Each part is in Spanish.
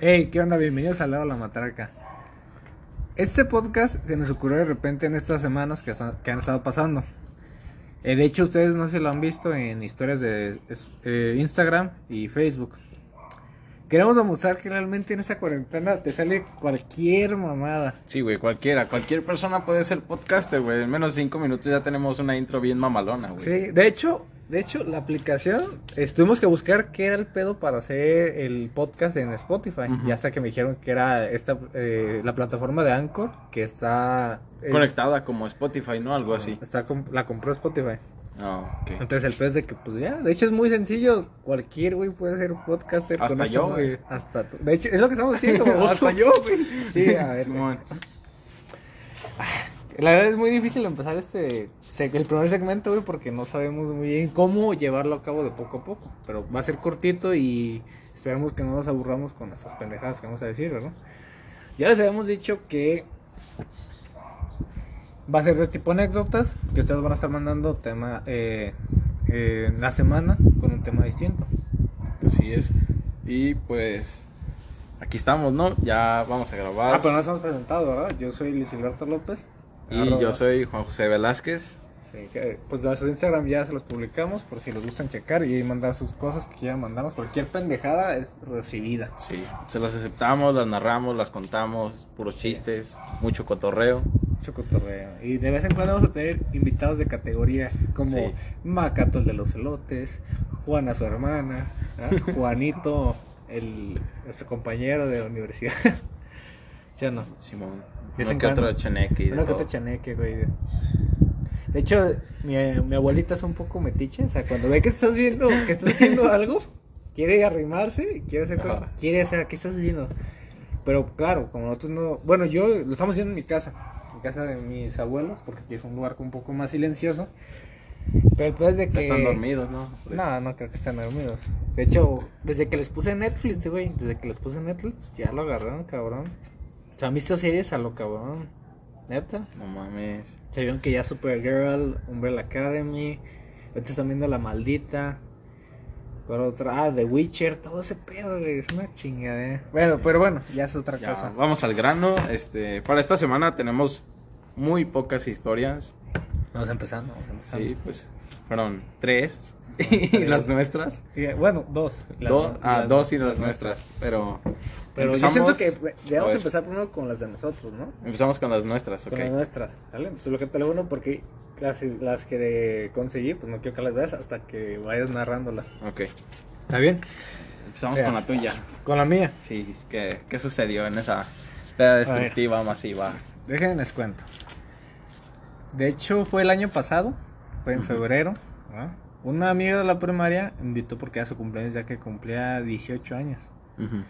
Hey, ¿qué onda? Bienvenidos a Lado la Matraca. Este podcast se nos ocurrió de repente en estas semanas que, están- que han estado pasando. Eh, de hecho, ustedes no se lo han visto en historias de eh, Instagram y Facebook. Queremos demostrar que realmente en esta cuarentena te sale cualquier mamada. Sí, güey, cualquiera. Cualquier persona puede ser podcaster, güey. En menos de cinco minutos ya tenemos una intro bien mamalona, güey. Sí, de hecho, de hecho, la aplicación, eh, tuvimos que buscar qué era el pedo para hacer el podcast en Spotify. Y hasta que me dijeron que era esta eh, la plataforma de Anchor que está es- Conectada como Spotify, ¿no? Algo así. Está la compró Spotify. Ah, ok. Entonces el pedo es de que pues ya, de hecho es muy sencillo, cualquier güey puede ser podcaster con Hasta esta yo, güey. Hasta tú. De hecho, es lo que estamos diciendo. Hasta yo, güey. Sí, a ver. Simón. La verdad es muy difícil empezar este el primer segmento, güey, porque no sabemos muy bien cómo llevarlo a cabo de poco a poco. Pero va a ser cortito y esperamos que no nos aburramos con estas pendejadas que vamos a decir, ¿verdad? Ya les habíamos dicho que va a ser de tipo anécdotas, que ustedes van a estar mandando tema eh, eh, la semana con un tema distinto. Así es. Y pues. Aquí estamos, ¿no? Ya vamos a grabar. Ah, pero no nos hemos presentado, ¿verdad? Yo soy Luis Hilberto López. Y Arroba- yo soy Juan José Velázquez. Sí, que, pues su Instagram ya se los publicamos por si les gustan checar y mandar sus cosas que quieran mandarnos. Cualquier pendejada es recibida. Sí. Se las aceptamos, las narramos, las contamos. Puros chistes, mucho cotorreo. Mucho cotorreo. Y de vez en cuando vamos a tener invitados de categoría como Sí. Macato el de los elotes, Juana su hermana, ¿ah? Juanito el nuestro compañero de universidad. ¿Sí o no? Simón. Vez en que otro cuando. cheneque y de que todo. otra chaneque, güey. De hecho, mi, mi abuelita es un poco metiche. O sea, cuando ve que estás viendo, que estás haciendo algo, quiere arrimarse y quiere hacer, quiere hacer, ¿qué estás haciendo? Pero claro, como nosotros no. Bueno, yo lo estamos haciendo en mi casa, en casa de mis abuelos, porque aquí es un lugar un poco más silencioso. Pero el peor es de que. están dormidos, ¿no? No, no creo que están dormidos. De hecho, desde que les puse Netflix, güey, desde que les puse Netflix, ya lo agarraron, cabrón. O sea, han visto series a lo cabrón. Neta. No mames. Se vieron que ya Supergirl, Umbrella Academy, ahorita están viendo La Maldita, ¿cuál otra? Ah, The Witcher, todo ese pedo, güey, es una chingadera. Bueno, pero bueno, ya es otra Ya, cosa. vamos al grano. Este, para esta semana tenemos muy pocas historias. Vamos empezando, vamos empezando. Sí, pues fueron tres. y las nuestras. Y, bueno, dos. La- dos, ah, las- dos y las nuestras. Pero. Pero empezamos- yo siento que a debemos ver, empezar primero con las de nosotros, ¿no? Empezamos con las nuestras, ok. Con las nuestras, ¿vale? Pues lo que te lo bueno porque las, las que conseguí, pues no quiero que las veas hasta que vayas narrándolas. Ok. ¿Está bien? Empezamos Mira. con la tuya. Con la mía. Sí, ¿qué, qué sucedió en esa peda destructiva masiva? Déjenme les cuento. De hecho, fue el año pasado, fue en Ujú. febrero. ¿no? Una amiga de la primaria me invitó porque era su cumpleaños ya que cumplía 18 años. Ujú.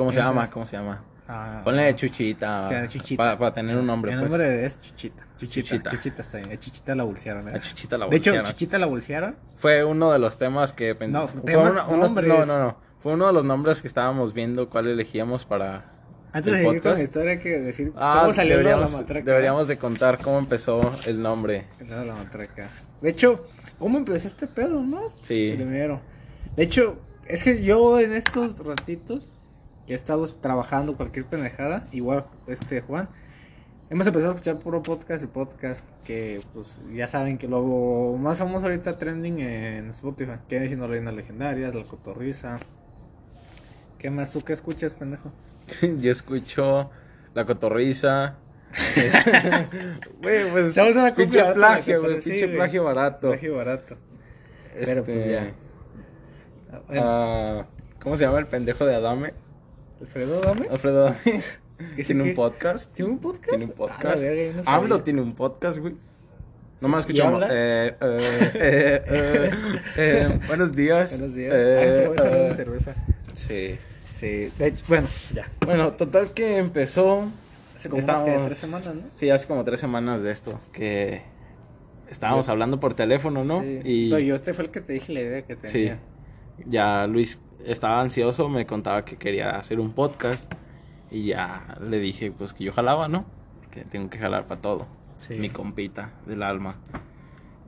¿Cómo se llama? ¿Cómo se llama? Ah, Ponle Chuchita. Sí, Chuchita. Para, para tener un nombre, El pues. nombre es Chuchita. Chuchita. Chuchita. Chuchita, está bien. A Chuchita la bolsearon. ¿eh? A Chuchita la de hecho, bolsearon. Chuchita la bolsearon. Fue uno de los temas que No, fue uno- unos- no, no, no. Fue uno de los nombres que estábamos viendo cuál elegíamos para Antes el de seguir con la historia hay que decir Ah, cómo salió deberíamos, la matraca. deberíamos de contar cómo empezó el nombre. La matraca. De hecho, ¿cómo empezó este pedo, no? Sí. Primero. De hecho, es que yo en estos ratitos que he estado trabajando cualquier pendejada, igual este Juan, hemos empezado a escuchar puro podcast y podcast que pues ya saben que lo más famoso ahorita trending en Spotify, que viene siendo Reinas Legendarias, La Cotorriza. ¿Qué más tú qué escuchas, pendejo? Yo escucho La Cotorriza. Güey, pues una pinche plagio, güey, pinche plagio barato. Plagio barato. Pero pues Este, ya. Ah, ¿Cómo se llama el pendejo de Adame? Alfredo, dame. Alfredo Adame. ¿Ese ¿Tiene un podcast? ¿Tiene un podcast? Tiene un Ah, podcast. AMLO tiene un podcast, güey. No me ¿Y escuchamos. Eh, eh, eh, eh, eh, buenos días. Buenos días. Eh, ah, este eh, cerveza. sí. Sí, de hecho, bueno, ya. Bueno, total que empezó. Hace como tres semanas, ¿no? Sí, hace como tres semanas de esto. Que estábamos hablando por teléfono, ¿no? Sí. Y No, yo te fue el que te dije la idea que sí, tenía. ya Luis estaba ansioso, me contaba que quería hacer un podcast. Y ya le dije, pues que yo jalaba, ¿no? Que tengo que jalar para todo. Sí. Mi compita del alma.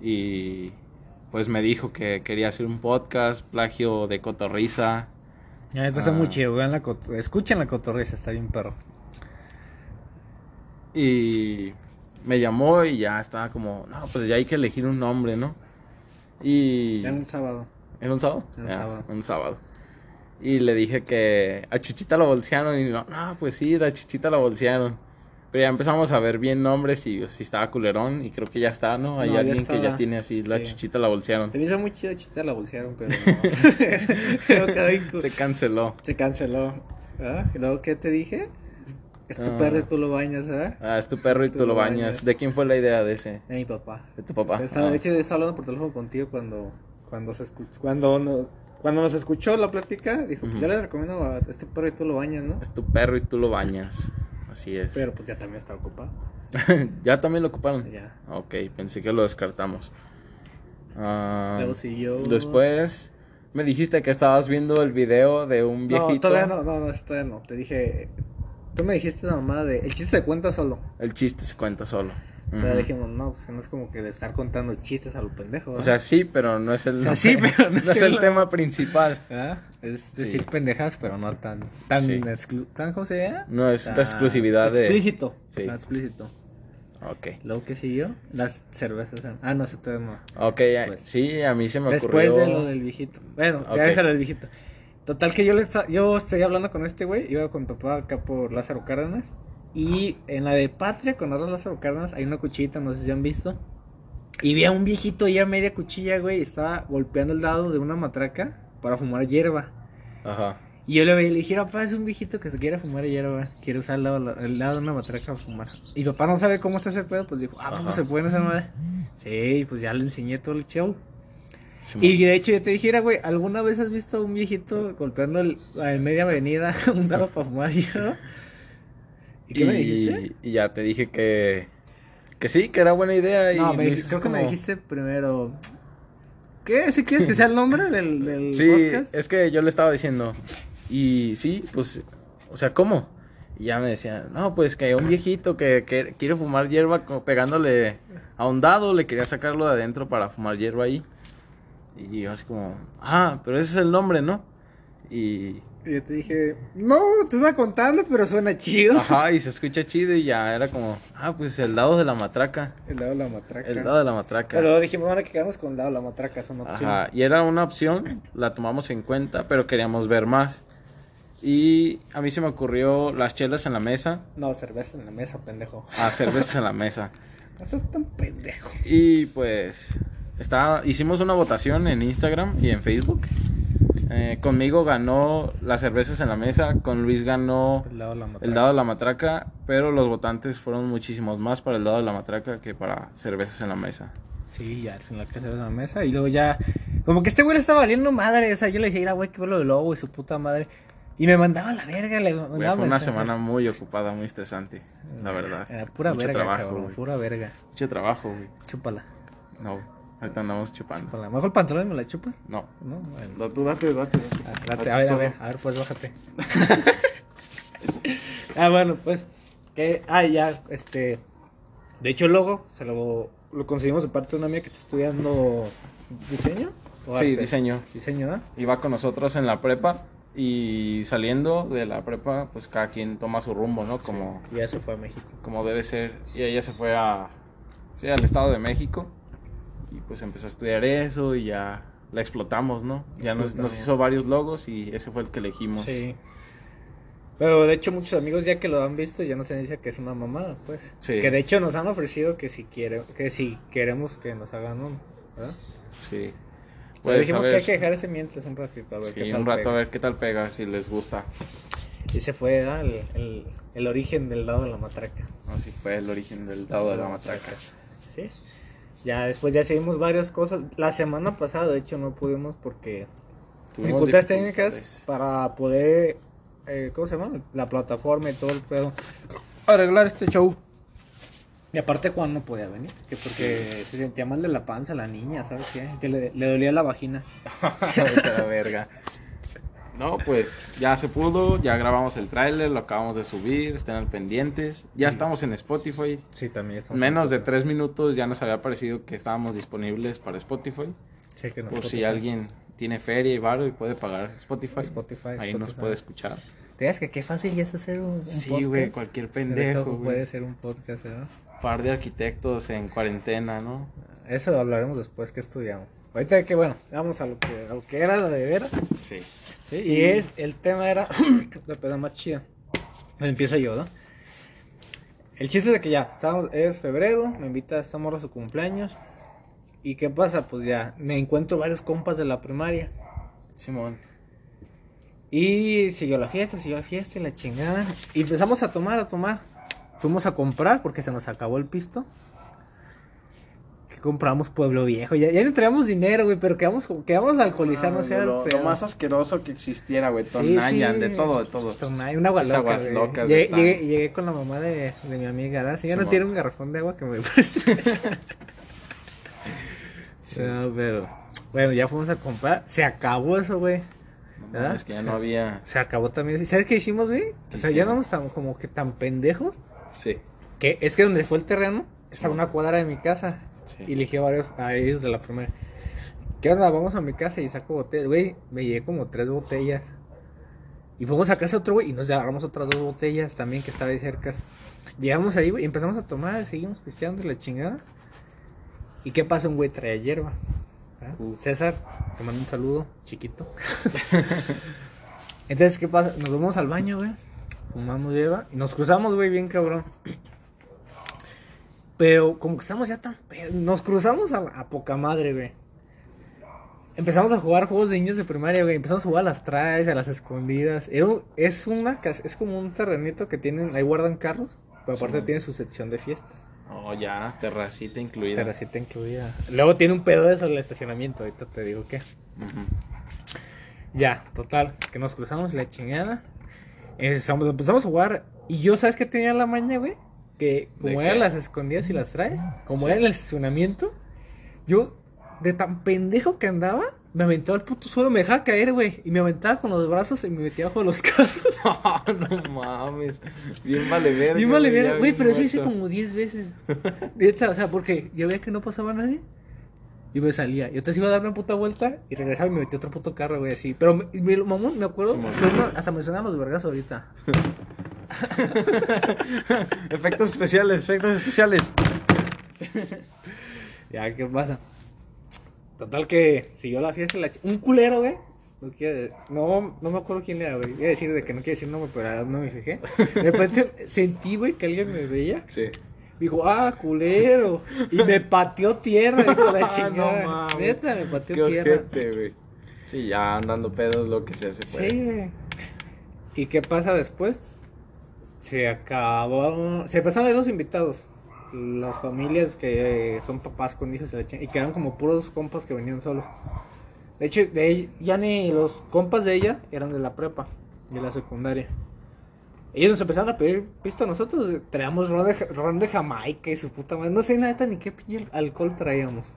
Y pues me dijo que quería hacer un podcast, plagio de cotorriza. Ya, esto está Ah. muy chido, vean la escuchen la cotorriza, está bien perro. Y me llamó y ya estaba como, no, pues ya hay que elegir un nombre, ¿no? Y... Ya un sábado. ¿Era un sábado? Era un Ya, sábado. Un sábado. Y le dije que a Chuchita la bolsearon y no, no, pues sí, la Chuchita la bolsearon. Pero ya empezamos a ver bien nombres y si estaba culerón y creo que ya está, ¿no? Hay No, alguien que ya tiene así, la Sí. Chuchita la bolsearon. Se me hizo muy chido, chita la bolsearon, pero no. Pero Se canceló. Se canceló. ¿verdad? ¿Y luego qué te dije? Es tu Ah. perro y tú lo bañas, ¿verdad? Ah, es tu perro y tú, Tú lo lo bañas. bañas. ¿De quién fue la idea de ese? De mi papá. De tu papá. Estaba- Ah. De hecho, yo estaba hablando por teléfono contigo cuando, cuando, se escuchó, cuando, nos, cuando nos escuchó la plática. Dijo, pues Ujú. yo les recomiendo a este perro y tú lo bañas, ¿no? Es tu perro y tú lo bañas. Así es. Pero pues ya también está ocupado. ¿Ya también lo ocuparon? Ya. Ok, pensé que lo descartamos. Luego siguió. Después me dijiste que estabas viendo el video de un No, viejito. todavía no, no, no, todavía no. Te dije. Tú me dijiste la mamá de. El chiste se cuenta solo. El chiste se cuenta solo. Pero Ujú. dijimos, no, pues no es como que de estar contando chistes a lo pendejo. O sea, sí, pero no es el, O sea, sí, pero no no es es el tema principal. ¿verdad? Es Sí. decir pendejas, pero no tan. Tan, Sí. exclu- tan ¿Cómo se llama? No es la Tan exclusividad de- Explícito. Sí. Tan explícito. Ok. Luego que siguió, las cervezas. Ah, no, se te no. Ok, ya- Después. sí, a mí se me Después ocurrió. de lo del viejito. Bueno, Ok. ya déjalo del viejito. Total que yo le yo estoy hablando con este güey, iba con papá acá por Lázaro Cárdenas. Y en la de Patria, con arroz Lázaro Cárdenas, hay una cuchillita, no sé si han visto. Y vi a un viejito ya media cuchilla, güey, y estaba golpeando el dado de una matraca para fumar hierba. Ajá. Y yo le veía y le dije, papá, es un viejito que se quiere fumar hierba, quiere usar el lado, el lado de una matraca para fumar. Y papá no sabe cómo está ese pedo, pues dijo, ah, ¿cómo Ajá. se pueden hacer madre? Sí, pues ya le enseñé todo el show. Y de hecho yo te dijera, güey, ¿alguna vez has visto a un viejito golpeando el- en media avenida un dado para fumar hierba? ¿Y qué me dijiste? Y ya te dije que. Que sí, que era buena idea. Y No, me creo que me dijiste primero... ¿Qué? ¿Si quieres que sea el nombre del, del Sí, podcast? es que yo le estaba diciendo. Y sí, pues. O sea, ¿cómo? Y ya me decían, no, pues que un viejito que, que quiere fumar hierba pegándole a un dado, le quería sacarlo de adentro para fumar hierba ahí. Y yo así como, ah, pero ese es el nombre, ¿no? Y, Y yo te dije, no, te estaba contando, pero suena chido. ajá, y se escucha chido y ya era como, ah, pues el dado de la matraca. El dado de la matraca. El dado de la matraca. Pero dijimos, bueno, que quedamos con el dado de la matraca, es una opción. Ajá, y era una opción, la tomamos en cuenta, pero queríamos ver más. Y a mí se me ocurrió las chelas en la mesa, No, cerveza en la mesa, pendejo. a cervezas en la mesa. No estás tan pendejo. Y pues estaba, hicimos una votación en Instagram y en Facebook. Eh, conmigo ganó las cervezas en la mesa, con Luis ganó El dado de la matraca. el dado de la matraca, pero los votantes fueron muchísimos más para el dado de la matraca que para cervezas en la mesa. Sí, ya al final que cerveza en la mesa. Y luego ya. Como que este güey le estaba valiendo madre. O sea, yo le decía, güey, que lo de lobo y su puta madre. Y me mandaba la verga. Le mandaba Güey, fue una mensajes. semana muy ocupada, muy estresante, la verdad. Era pura Mucho verga, trabajo, cabrón. güey. Pura verga. Mucho trabajo, güey. Chúpala. No, ahorita andamos chupando. Con la mejor el pantalón y me la chupas. No. No, bueno. No, tú date, date. Ah, date, a ver, a ver, a ver, pues bájate. ah, bueno, pues. Que, ah, ya, este. De hecho, el logo se lo, lo conseguimos de parte de una amiga que está estudiando diseño. ¿O Sí, arte? diseño. Diseño, ¿no? Iba con nosotros en la prepa y saliendo de la prepa, pues cada quien toma su rumbo, ¿no? Como, Y ya se fue a México. como debe ser. Y ella se fue a, sí, al Estado de México y pues empezó a estudiar eso y ya la explotamos, ¿no? Ya nos, hizo varios logos y ese fue el que elegimos. Sí. Pero de hecho, muchos amigos ya que lo han visto ya nos han dicho que es una mamada, pues. Sí. Que de hecho nos han ofrecido que si quiere, que si queremos que nos hagan uno, ¿verdad? Sí. Pero Pues, dijimos a que hay que dejar ese mientras un ratito a ver sí, qué tal un rato pega. a ver qué tal pega, si les gusta. Y se fue el, el, el origen del lado de la matraca. Así fue el origen del dado de la matraca. Sí. Ya después ya seguimos varias cosas. La semana pasada, de hecho, no pudimos porque dificultades técnicas para poder, eh, ¿cómo se llama? La plataforma y todo el pedo. Arreglar este show. Y aparte Juan no podía venir, que porque se sentía mal de la panza la niña, ¿sabes qué? Que le, le dolía la vagina. La verga. No, pues ya se pudo, ya grabamos el tráiler, lo acabamos de subir, estén al pendientes. Ya estamos en Spotify. Sí, también estamos. Menos de tres minutos ya nos había parecido que estábamos disponibles para Spotify. Chequen Por si alguien tiene feria y barrio y puede pagar Spotify. Spotify, Ahí nos puede escuchar. Te digas que qué fácil ya es hacer un, un Sí, podcast. güey, cualquier pendejo, güey. Puede ser un podcast, ¿no? Par de arquitectos en cuarentena, ¿no? Eso lo hablaremos después que estudiamos. Ahorita que bueno, vamos a lo que, a lo que era la de veras. Sí. Sí, y es, el tema era la peda más chida. Empiezo yo, ¿no? El chiste es de que ya, estamos, es febrero, me invita a esta morra a su cumpleaños. ¿Y qué pasa? Pues ya, me encuentro varios compas de la primaria. Simón. Y siguió la fiesta, siguió la fiesta y la chingada. Y empezamos a tomar, a tomar. Fuimos a comprar porque se nos acabó el pisto. Compramos Pueblo Viejo. Ya, ya no traíamos dinero, güey, pero quedamos, quedamos alcoholizarnos. Ah, lo, lo más asqueroso que existiera, güey. Sí, Tonayan, sí. de todo, de todo. Tonay, un agua loca, aguas locas Llegué, llegué, llegué con la mamá de, de mi amiga, ¿verdad? Si ya no tiene un garrafón de agua que me preste. No, pero... Bueno, ya fuimos a comprar. Se acabó eso, güey. No ¿Verdad? mames, que ya Sí. no había. Se acabó también. ¿Sabes qué hicimos, güey? ¿Qué O sea, ya no hicimos? estamos como que tan pendejos. Sí. Que es que donde fue el terreno es a una cuadra de mi casa. Sí. Y elegí a varios a ellos de la primera. ¿Qué onda? Vamos a mi casa y saco botellas. Güey, me llevé como tres botellas. Y fuimos a casa de otro güey y nos agarramos otras dos botellas también que estaba ahí cerca. Llegamos ahí, güey, y empezamos a tomar, seguimos pisteando la chingada. ¿Y qué pasa? Un güey trae hierba. César, te mando un saludo, chiquito. Entonces, ¿qué pasa? Nos vamos al baño, güey. Fumamos hierba y nos cruzamos, güey, bien cabrón. Pero como que estamos ya tan... Nos cruzamos a, a poca madre, güey. Empezamos a jugar juegos de niños de primaria, güey. Empezamos a jugar a las traes, a las escondidas. Era un- es una es como un terrenito que tienen, ahí guardan carros. Pero aparte Sí. tiene su sección de fiestas. Oh, ya, terracita incluida. Terracita incluida. Luego tiene un pedo de eso el estacionamiento. Ahorita te digo qué. Ya, total, que nos cruzamos la chingada. Empezamos, empezamos a jugar. Y yo, ¿sabes qué tenía en la maña, güey? Que como ¿De eran las escondidas y las traes, como Sí. era en el estacionamiento, yo, de tan pendejo que andaba, me aventaba al puto suelo, me dejaba caer, güey. Y me aventaba con los brazos y me metía bajo los carros. no mames. Bien vale verga. Y vale, ya ver, güey, bien pero eso hice muerto. como 10 veces. Neta, o sea, porque yo veía que no pasaba nadie. Y me salía. Y entonces iba a dar una puta vuelta y regresaba y me metí otro puto carro, güey, así. Pero, me, me- mamón, me acuerdo, Sí, mamón. fue una- hasta me sonaban los vergas ahorita. Efectos especiales, efectos especiales. Ya, ¿qué pasa? Total que siguió la fiesta la Un culero, güey. No, quiere- no, no me acuerdo quién era, güey. Iba a decir de que no quiere decir nombre, pero no me fijé. De repente sentí, güey, que alguien me veía. Sí. Dijo, ah, culero. Y me pateó tierra, dijo la Ah, no chingada. mames. Neta, me pateó Qué tierra. ojete, güey. Sí, ya andando pedos lo que se hace. Sí, güey. ¿Y qué pasa después? Se acabó. Se empezaron a ir los invitados. Las familias que son papás con hijos y quedaron como puros compas que venían solos. De hecho, de ella- ya ni los compas de ella eran de la prepa, de la secundaria. Ellos nos empezaron a pedir pisto a nosotros. Traíamos ron de, ron de Jamaica y su puta madre. No sé nada ni qué pinche alcohol traíamos.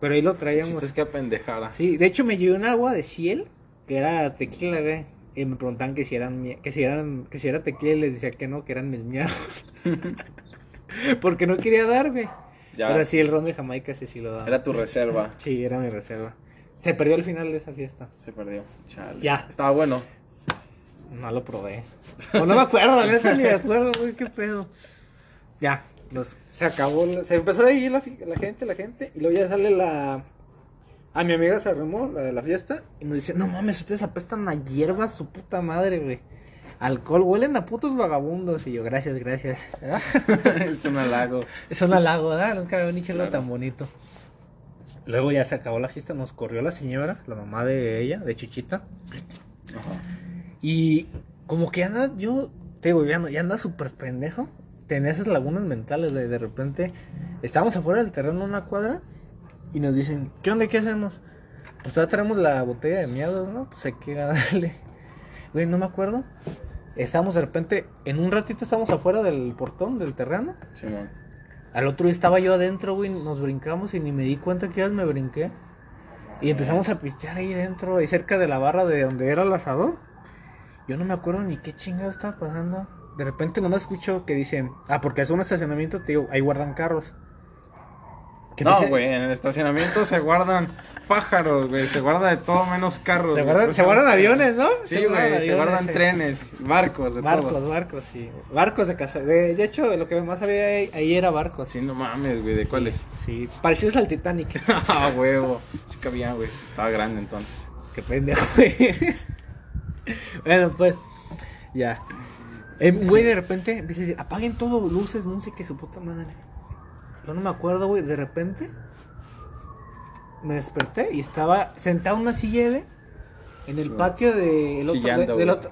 Pero ahí lo traíamos. es que apendejara. Sí, de hecho me llevé un agua de ciel que era tequila, güey. Y me preguntaban que si eran que si eran que si era tequila y les decía que no, que eran mis miados. Porque no quería dar, güey. Ya. Pero sí el ron de Jamaica sí sí lo daba. Era tu reserva. Sí, era mi reserva. Se perdió al final de esa fiesta. Se perdió. Chale. Ya. Estaba bueno. No lo probé. O no me acuerdo, neta ni me acuerdo, güey, qué pedo. Ya, los- se acabó, la- se empezó a ir la, la gente, la gente, y luego ya sale la... A mi amiga se arremó, la de la fiesta, y nos dice, no mames, ustedes apestan a hierba su puta madre, güey. Alcohol, huelen a putos vagabundos. Y yo, gracias, gracias. es un halago. Es un halago, ¿verdad? Nunca había ni chelo Claro. tan bonito. Luego ya se acabó la fiesta, nos corrió la señora, la mamá de ella, de Chuchita. Ajá. Y como que anda, yo te digo, ya anda, ya anda súper pendejo. Tenía esas lagunas mentales de de repente. Estábamos afuera del terreno una cuadra y nos dicen, ¿qué onda? ¿Qué hacemos? Pues todavía traemos la botella de miados, ¿no? Pues hay que darle. Güey, no me acuerdo. Estábamos de repente, en un ratito estábamos afuera del portón del terreno. Simón. Al otro día estaba yo adentro, güey, nos brincamos y ni me di cuenta que ya me brinqué. Y empezamos a pistear ahí dentro, ahí cerca de la barra de donde era el asador. Yo no me acuerdo ni qué chingado estaba pasando. De repente nomás escucho que dicen, ah, porque es un estacionamiento, te digo, ahí guardan carros. ¿Qué No, güey, en el estacionamiento se guardan pájaros, güey. Se guarda de todo menos carros. Se güey. guardan, se guardan aviones, ¿no? Sí, güey, se guardan trenes, barcos, de Barcos, todo. barcos, sí. Barcos de casa. De, de hecho, lo que más había ahí, ahí era barcos. Sí, no mames, güey, ¿de cuáles? Sí, parecidos al Titanic. ah, huevo. Sí cabía, güey. Estaba grande entonces. Qué pendejo eres. bueno, pues, ya. Eh, güey, de repente empieza a decir, apaguen todo, luces, música y su puta madre. Yo no me acuerdo, güey, de repente me desperté y estaba sentado en una silla, güey, en el Sí, patio del otro. Chillando, de- del otro.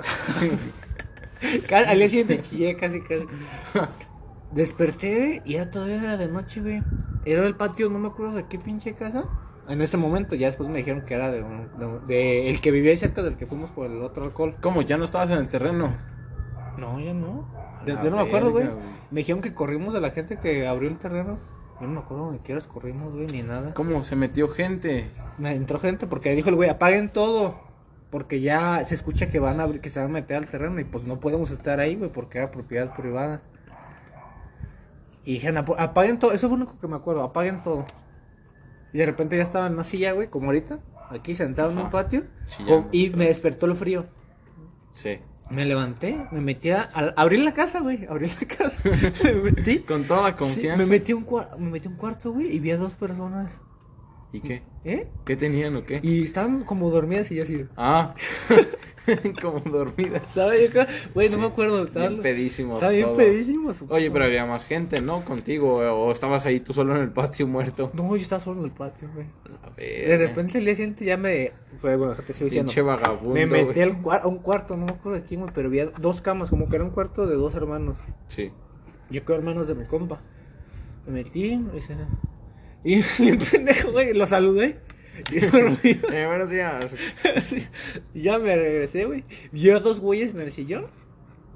Al día siguiente chillé casi, casi. Desperté, güey, y ya todavía era de noche, güey. Era el patio, no me acuerdo de qué pinche casa. En ese momento, ya después me dijeron que era de, un- de, de el que vivía ahí cerca del que fuimos por el otro alcohol. ¿Cómo? ¿Ya no estabas en el terreno? No, ya no. Yo no me acuerdo, güey. Me dijeron que corrimos de la gente que abrió el terreno. Yo no me acuerdo ni qué horas corrimos, güey, ni nada. ¿Cómo? Se metió gente. Me entró gente porque dijo el güey, apaguen todo. Porque ya se escucha que van a abrir, que se van a meter al terreno y pues no podemos estar ahí, güey, porque era propiedad privada. Y dijeron, "Ap- apaguen todo, eso fue lo único que me acuerdo, apaguen todo. Y de repente ya estaba en una silla, güey, como ahorita, aquí sentado en un patio. Con- y me despertó el frío. Sí. Me levanté, me metí a, a- abrí la casa, güey, abrí la casa. me metí. Con toda la Sí, confianza. me metí un me metí a un cuarto, güey, y vi a dos personas. ¿Y qué? ¿Eh? ¿Qué tenían o qué? Y estaban como dormidas y yo así. Ah, como dormidas. ¿Sabes? Güey, no me acuerdo. Estaban Bien pedísimos. Estaba bien pedísimos. Oye, pero había más gente, ¿no? Contigo. O estabas ahí tú solo en el patio muerto. No, yo estaba solo en el patio, güey. A De repente el día siguiente ya me. Fue, bueno, te sigo diciendo. Pinche vagabundo. Me metí al a un cuarto, no me acuerdo de quién, güey, pero había dos camas, como que era un cuarto de dos hermanos. Sí. Yo creo hermanos de mi compa. Me metí, me dice. Y el pendejo, güey, lo saludé. Y dormí. Eh, buenos días. Sí. Ya me regresé, güey. Vi a dos güeyes en el sillón.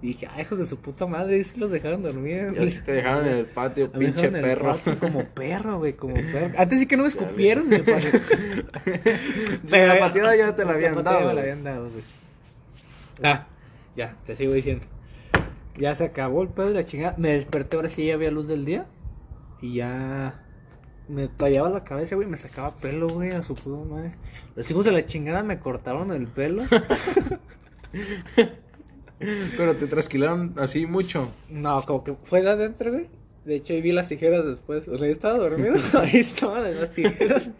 Y dije, ay, hijos de su puta madre, sí los dejaron dormir. Ya te dejaron en el patio, Me pinche en el perro. patio como perro, güey, como perro. Antes sí que no me escupieron, me parece. La pateada ya te la habían dado, me la habían dado, güey. Ah, ya, te sigo diciendo. Ya se acabó el pedo de la chingada. Me desperté, ahora sí ya había luz del día. Y ya me tallaba la cabeza, güey, me sacaba pelo, güey, a su puta madre. Los hijos de la chingada me cortaron el pelo. Pero te trasquilaron así mucho. No, como que fue de adentro, güey. De hecho, ahí vi las tijeras después. O sea, yo estaba dormido. ahí estaban las tijeras.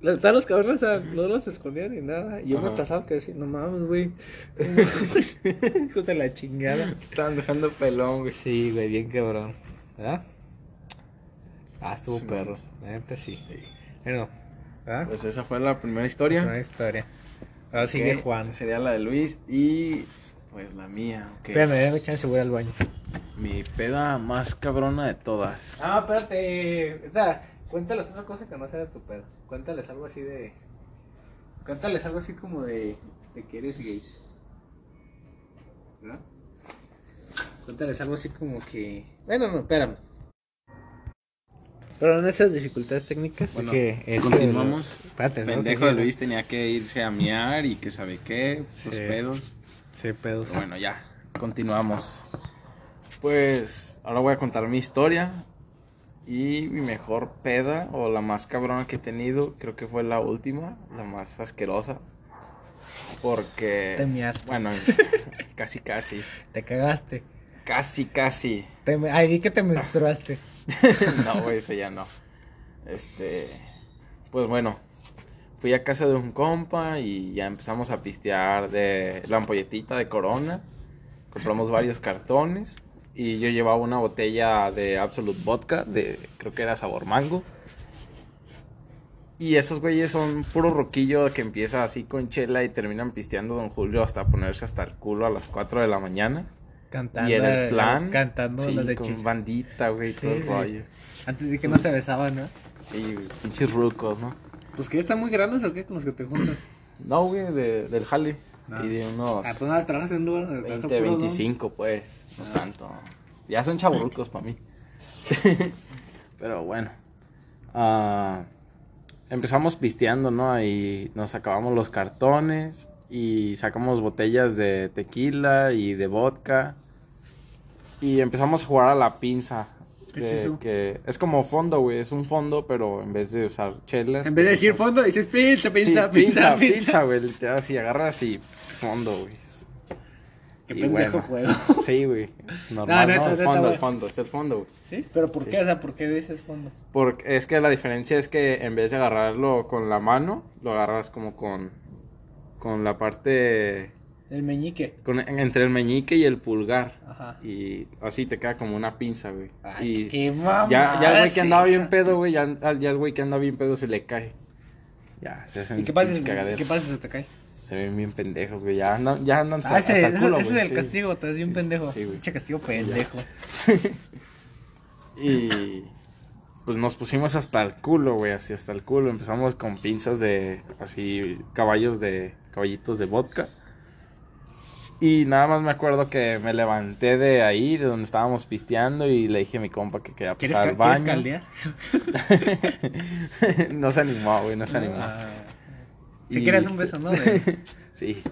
Las- Estaban los cabrones, o sea, no los escondían ni nada. Y yo me estresaba que decía, no mames, güey. Hijos de la chingada. Estaban dejando pelón, güey. Sí, güey, bien cabrón. ¿Verdad? Ah, estuvo Sí, perro. La neta sí. Bueno, ¿verdad? Pues esa fue la primera historia. Una historia. Ahora sigue Juan. Sería la de Luis y pues la mía, ok. Espérame, déjame chance, voy al baño. Mi peda más cabrona de todas. Ah, espérate. Cuéntales una cosa que no sea de tu pedo. Cuéntales algo así de. Cuéntales algo así como de. de que eres gay. ¿No? Cuéntales algo así como que. Bueno, no, espérame. Pero en esas dificultades técnicas. Bueno, que es continuamos. que- ¿no? Pendejo sí, Luis tenía que irse a miar y que sabe qué, sus Sí. pedos. Sí, pedos. Pero bueno, ya, continuamos. Pues ahora voy a contar mi historia. Y mi mejor peda, o la más cabrona que he tenido, creo que fue la última, la más asquerosa. Porque. Te miaste. Bueno, casi, casi. Te cagaste. Casi, casi. Te, di que te menstruaste. no, güey, eso ya no. Este. Pues bueno, fui a casa de un compa y ya empezamos a pistear de la de Corona. Compramos varios cartones y yo llevaba una botella de Absolute Vodka, de creo que era sabor mango. Y esos güeyes son puro roquillo que empieza así con chela y terminan pisteando Don Julio hasta ponerse hasta el culo a las 4 de la mañana. Cantando. y en el plan, Cantando sí, las de con bandita, güey, todo el rollo. Antes de que no se besaban, ¿no? Sí, güey, pinches rucos, ¿no? Pues que ya están muy grandes o qué con los que te juntas. No, güey, de, del jale. Ah. Y de unos Ah, pues nada, trabajas en un lugar donde trabaja 20, puro don. 25, pues. No Ah. tanto. Ya son chaburrucos para mí. Pero bueno. Ah, empezamos pisteando, ¿no? Y nos acabamos los cartones. Y sacamos botellas de tequila y de vodka. Y empezamos a jugar a la pinza. ¿Qué es eso? que es como fondo, güey, es un fondo, pero en vez de usar chelas. En vez de pues, decir usas- fondo, dices pinza, Sí, pinza, pinza, pinza, pinza, güey, literal, así agarras y fondo, güey. Qué Y pendejo bueno. juego. Sí, güey, es normal, No, ¿no? neta, el fondo, el fondo, es el fondo, güey. ¿Sí? ¿Pero por Sí. qué? O sea, ¿por qué dices fondo? Porque es que la diferencia es que en vez de agarrarlo con la mano, lo agarras como con, con la parte, El meñique. con, entre el meñique y el pulgar. Ajá. Y así te queda como una pinza, güey. Ay, y qué ya, ya el güey que andaba bien pedo, güey, ya, ya el güey que andaba bien pedo se le cae. Ya, se hacen ¿Y qué pasa, si. ¿qué pasa si se te cae? Se ven bien pendejos, güey. Ya andan, ya andan Ah, ese, hasta el ese- culo, ese es el sí. castigo, te ves bien Sí, pendejo. Sí, güey. Pinche castigo pendejo. Y pues nos pusimos hasta el culo, güey, así hasta el culo. Empezamos con pinzas de, así, caballos de, caballitos de vodka. Y nada más me acuerdo que me levanté de ahí, de donde estábamos pisteando, y le dije a mi compa que quería ¿Quieres, pasar al ¿quieres baño. caldear? no se animó, güey, no se animó. Ah. Si quieres un beso, ¿no? Sí.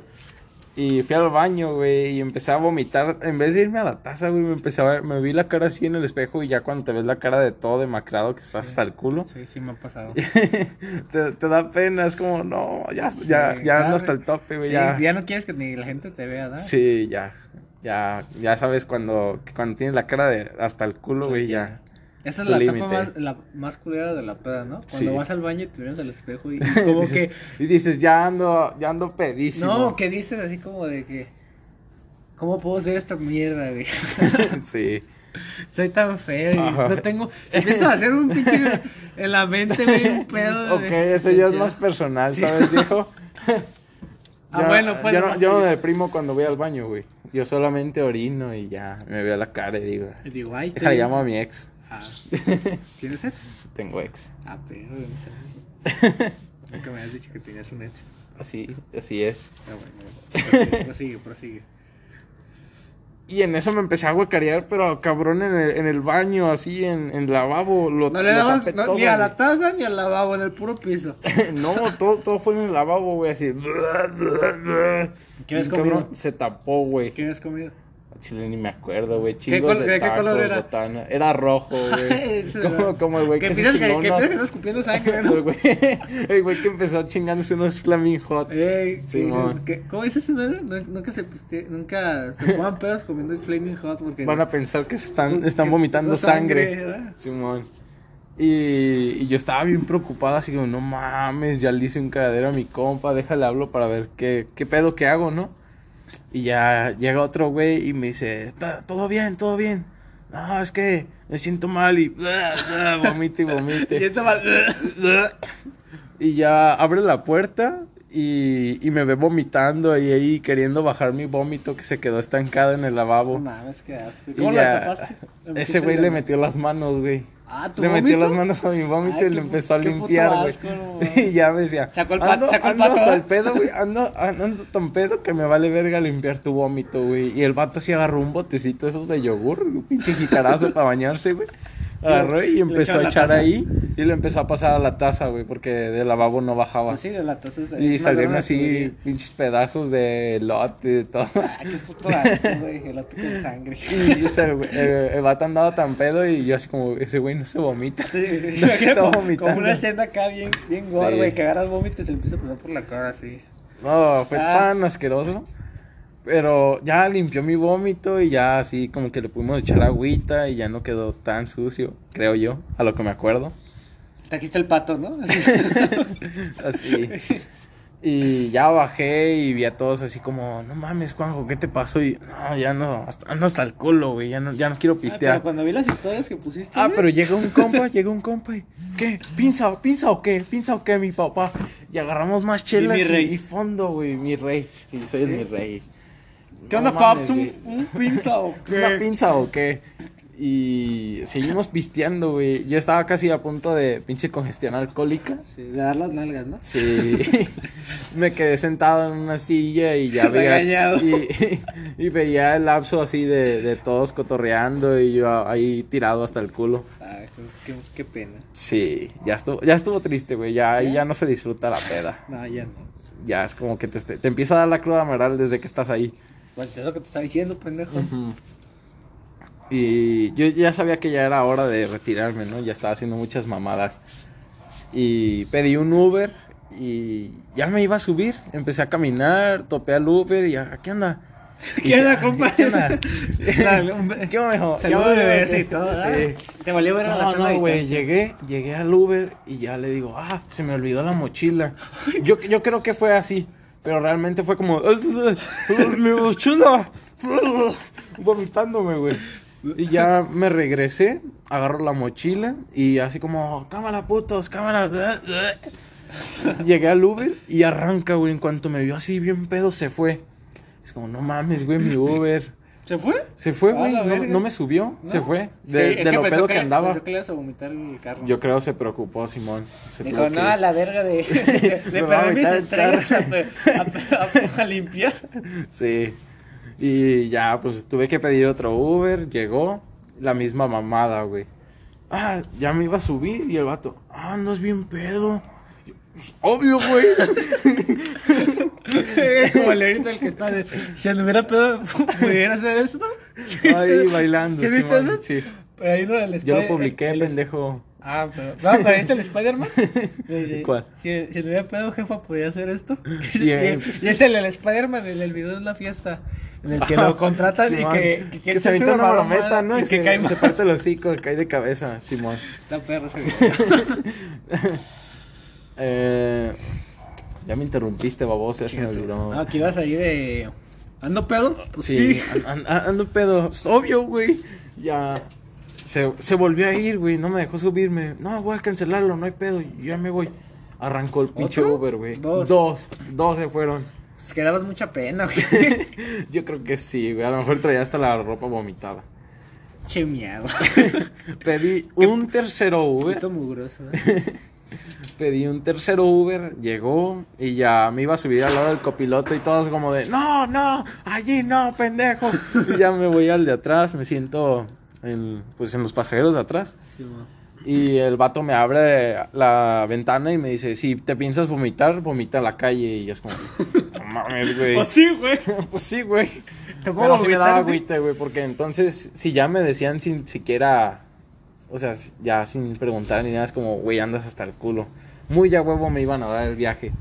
Y fui al baño, güey, y empecé a vomitar. En vez de irme a la taza, güey, me empecé a ver, me vi la cara así en el espejo y ya cuando te ves la cara de todo demacrado que está hasta el culo, Sí, sí me ha pasado. te, te da pena, es como, no, ya, ya, Sí, ya ando claro. hasta el tope, güey, Sí, ya. ya no quieres que ni la gente te vea, ¿no? Sí, ya, ya, ya sabes cuando, cuando tienes la cara de hasta el culo, güey, ya. Esa es la límite. etapa más, la más culera de la peda, ¿no? Cuando Sí. vas al baño y te miras al espejo y, y como Dices- que... Y dices, ya ando, ya ando pedísimo. No, que dices así como de que... ¿Cómo puedo ser esta mierda, güey? sí. Soy tan feo y Ajá. no tengo... Empiezas a hacer un pinche... En la mente, güey, un pedo de Ok, eso ya es más personal, Sí. ¿sabes, viejo? Ah, bueno, pues... yo, no, yo no me deprimo cuando voy al baño, güey. Yo solamente orino y ya me veo la cara y digo, Y digo, ay, déjale llamo a mi ex. Ah. ¿Tienes ex? Tengo ex. Ah, pero no. Nunca me has dicho que tenías un ex. Así, así es. Ah, bueno, prosigue, prosigue, prosigue. Y en eso me empecé a huecarear, pero cabrón en el, en el baño, así en, en el lavabo. Lo, No le dabas no, todo, ni a la taza ni al lavabo, en el puro piso. no, todo, todo fue en el lavabo, güey, así. ¿Qué habías Y, cabrón, comido? Se tapó, güey. ¿Qué has comido? Chile ni me acuerdo, güey. ¿Qué Chingos de qué tacos, color era? botana. Era rojo, güey. Como, como el güey que, que se chingó que, unos- piensas que estás escupiendo sangre, ¿no? El güey, el güey que empezó chingándose unos Flaming Hot. Ey, Simón. ¿qué- ¿Cómo eso, no? No- Nunca se piste- nunca se pongan pedos comiendo el Flaming Hot porque Van a pensar que están, están vomitando sangre. Simón. Y, y yo estaba bien preocupado, así como, no mames, ya le hice un cagadero a mi compa, déjale hablo para ver qué, qué pedo que hago, ¿no? Y ya llega otro güey y me dice, "Ta- todo bien, todo bien. No, es que me siento mal y vomite y vomite. Y esto va- Y ya abre la puerta y, y me ve vomitando y ahí queriendo bajar mi vómito que se quedó estancado en el No lavabo. mames, qué asco. Y ¿Cómo ya- lo tapaste? ¿Le Ese güey le metió las manos, güey. Ah, ¿tu Le metió las manos a mi vómito Ay, y le empezó a limpiar, güey. y ya me decía, Sacó el pato- ando, sacó el ando pato, hasta el pedo, güey, ando, ando, ando tan pedo que me vale verga limpiar tu vómito, güey. Y el vato así agarró un botecito esos de yogur, un pinche jicarazo para bañarse, güey. Agarró y empezó a echar ahí y le empezó a pasar a la taza, güey, porque del lavabo no bajaba. Pues sí, de la taza. es- Y salieron así pinches pedazos de lote y todo. Ah, qué puto asco, güey. El otro con sangre. Y ese, güey, el, el vato andaba tan pedo y yo así como, ese güey no se vomita. Sí, No se estaba como, vomitando. como una escena acá bien, bien gore, Sí. güey, que agarras vómito y se le empieza a pasar por la cara así. No, fue Ah. tan asqueroso. Pero ya limpió mi vómito y ya así como que le pudimos echar agüita y ya no quedó tan sucio, creo yo, a lo que me acuerdo. Trajiste el pato, ¿no? Así. Así. Y ya bajé y vi a todos así como, no mames, Juanjo, ¿qué te pasó? Y no, ya no, hasta, ando hasta el culo, güey, ya no, ya no quiero Ah, pistear. pero cuando vi las historias que pusiste. Ah, güey, pero llega un compa, llega un compa y, ¿qué? ¿Pinza, pinza o qué? ¿Pinza o qué, mi papá? Y agarramos más chelas mi y, rey. y fondo, güey, mi rey. Sí, soy el ¿Sí? mi rey. ¿Qué onda, Paps? ¿Un, pinza o qué? ¿Una pinza o qué? Y seguimos pisteando, güey. Yo estaba casi a punto de pinche congestión alcohólica. Sí, de dar las nalgas, ¿no? Sí. Me quedé sentado en una silla y ya veía. Y, y veía el lapso así de, de todos cotorreando y yo ahí tirado hasta el culo. Ay, qué, qué pena. Sí, ya estuvo, ya estuvo triste, güey. Ya, ahí ya no se disfruta la peda. No, ya no. Ya es como que te, te empieza a dar la cruda moral desde que estás ahí. Pues es lo que te está diciendo, pendejo. Y yo ya sabía que ya era hora de retirarme, ¿no? Ya estaba haciendo muchas mamadas. Y pedí un Uber y ya me iba a subir. Empecé a caminar, topé al Uber y ¿a qué anda? ¿Qué onda, compa? ¿Qué onda? ¿Qué ¿Qué me dijo? Saludos de y todo. Sí. Te valió ver a la No, sana no, güey, llegué, llegué al Uber y ya le digo, ah, se me olvidó la mochila. Yo, yo creo que fue así, pero realmente fue como, mi mochila, vomitándome, güey. Y ya me regresé, agarro la mochila y así como, cámara putos, cámara. Llegué al Uber y arranca, güey, en cuanto me vio así bien pedo se fue. Es como, no mames, güey, mi Uber. ¿Se fue? Se fue, güey, no, me subió, se fue. De, lo pedo que, andaba. Pensó que le ibas a vomitar el carro. Yo creo se preocupó Simón. Se Dijo, no, que la verga de, de, perder mis estrellas a, limpiar. Sí. Y ya, pues tuve que pedir otro Uber, llegó, la misma mamada, güey. Ah, ya me iba a subir y el vato, ah, andas bien pedo. Yo, "Pues, obvio, güey. Como el ahorita el que está de, si anduviera pedo, ¿pudiera hacer esto? Ahí bailando. ¿Sí viste eso? Sí. Pero ahí no del Yo lo publiqué, el- pendejo. Ah, pero. No, pero ¿viste el Spider-Man? ¿Cuál? Si, si anduviera pedo, jefa, ¿podría hacer esto? Sí, y, eh, pues- es el, el Spider-Man, el, el video de la fiesta. En el que lo contratan y que, que, que se avienta una brometa, ¿no? Y que se, cae se parte el hocico, cae de cabeza, Simón. Está perro. Eh, ya me interrumpiste, baboso, ya se me olvidó. aquí ibas ahí de. ¿Ando pedo? Pues Sí, sí. an- an- ando pedo. Es obvio, güey. Ya. Se, se volvió a ir, güey. No me dejó subirme. No, voy a cancelarlo, no hay pedo. Ya me voy. Arrancó el pinche. Uber, güey. Dos. Dos. Dos se fueron. Pues que dabas mucha pena, güey. Yo creo que sí, güey. A lo mejor traía hasta la ropa vomitada. che miedo. Pedí un tercero Uber. Puto mugroso. ¿eh? Pedí un tercero Uber, llegó y ya me iba a subir al lado del copiloto y todos como de, no, no, allí no, pendejo. Y ya me voy al de atrás, me siento en, pues en los pasajeros de atrás. Sí. Y el vato me abre la ventana y me dice, si te piensas vomitar, vomita a la calle. Y es como, no mames, güey. Pues sí, güey. Pues sí, güey. Pero sí me daba güey, porque entonces, si ya me decían sin siquiera, o sea, ya sin preguntar ni nada, es como, güey, andas hasta el culo. Muy ya huevo me iban a dar el viaje.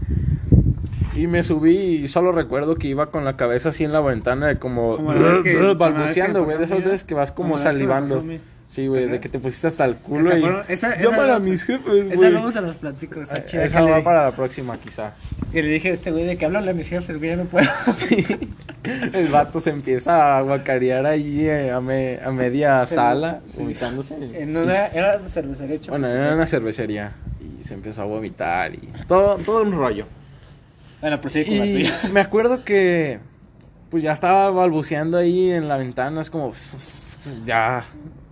Y me subí y solo recuerdo que iba con la cabeza así en la ventana, como, Como la que- balbuceando, güey, de a esas veces que vas como, salivando. Sí, güey, de que te pusiste hasta el culo ¿Te y... Esa- esa Llámala a luego- mis jefes, Esa güey. luego se los platico, está chida. Esa va para la próxima, quizá. Que le dije a este güey de que háblale a mis jefes, güey, ya no puedo. El vato se empieza a guacarear ahí eh, a, me- a media sala, sí. vomitándose. En una, era una cervecería hecho. Bueno, era una cervecería y se empezó a vomitar y todo, todo un rollo. Bueno, prosigue con la Y tuya. me acuerdo que pues ya estaba balbuceando ahí en la ventana, es como ya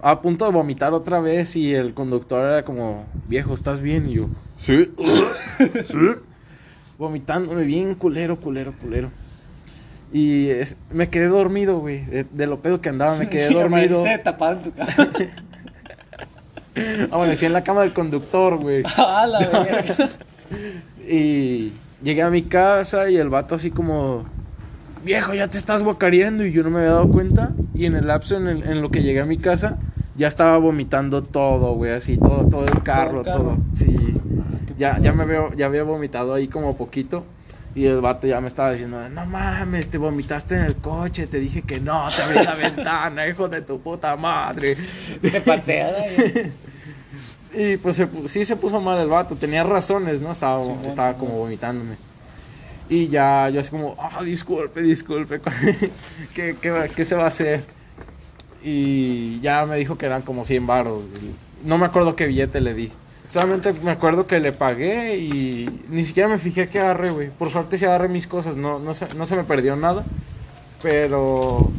a punto de vomitar otra vez y el conductor era como, viejo, ¿estás bien? Y yo, sí, sí, vomitándome bien culero, culero, culero. Y es- me quedé dormido, güey, de, de lo pedo que andaba, me quedé dormido. Tapado en tu casa. Amanecí en la cama del conductor, güey. ah, la verga. Y llegué a mi casa y el vato así como, viejo, ya te estás guacareando y yo no me había dado cuenta. Y en el lapso en, el- en lo que llegué a mi casa, ya estaba vomitando todo, güey, así, todo, todo el carro, carro. todo. Sí, qué ya, ya me veo, ya había vomitado ahí como poquito. Y el vato ya me estaba diciendo, no mames, te vomitaste en el coche, te dije que no, te abrí la ventana, hijo de tu puta madre. Te patea, güey. Y pues se sí se puso mal el vato, tenía razones, ¿no? Estaba, Sí, bueno, estaba bueno. como vomitándome. Y ya yo así como, ah, disculpe, disculpe, ¿Qué, qué, qué se va a hacer? Y ya me dijo que eran como 100 baros. No me acuerdo qué billete le di. Solamente me acuerdo que le pagué y ni siquiera me fijé que agarré, güey. Por suerte sí agarré mis cosas, no, no, se, no se me perdió nada. Pero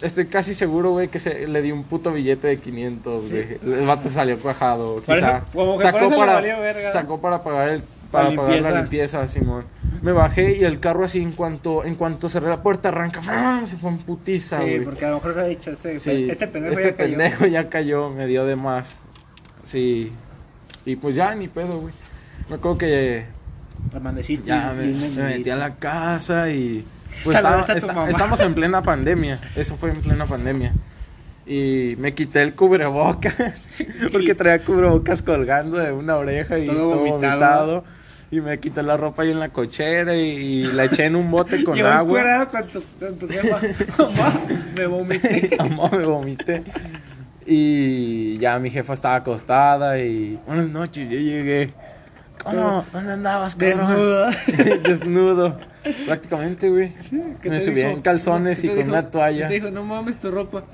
estoy casi seguro, güey, que se, le di un puto billete de 500, güey. El vato salió cuajado, quizá. como que sacó, para, valió sacó para pagar el para La pagar la limpieza. Simón. Me bajé y el carro así en cuanto en cuanto cerré la puerta arranca, ¡fran! se fue en putiza, Sí, güey. porque a lo mejor se ha dicho este, Sí, este pendejo este ya cayó. pendejo ya cayó, me dio de más. Sí. Y pues ya ni pedo, güey. Me acuerdo que Amaneciste ya me, bien me metí a la casa y pues Saludaste estaba- a tu esta- mamá. estamos en plena pandemia. Eso fue en plena pandemia. Y me quité el cubrebocas. Porque traía cubrebocas colgando de una oreja y Todo todo, vomitado. vomitado. Y me quité la ropa ahí en la cochera y, y la eché en un bote con Llegó agua. con tu, con tu jefa. Mamá, me vomité. Mamá, me vomité. Y ya mi jefa estaba acostada y buenas noches, yo llegué. ¿Cómo? ¿Dónde andabas, cabrón? Desnudo. Desnudo. Prácticamente, güey. ¿Qué me subí dijo? en calzones ¿Qué y con dijo? una toalla. ¿Qué Te dijo, no mames tu ropa.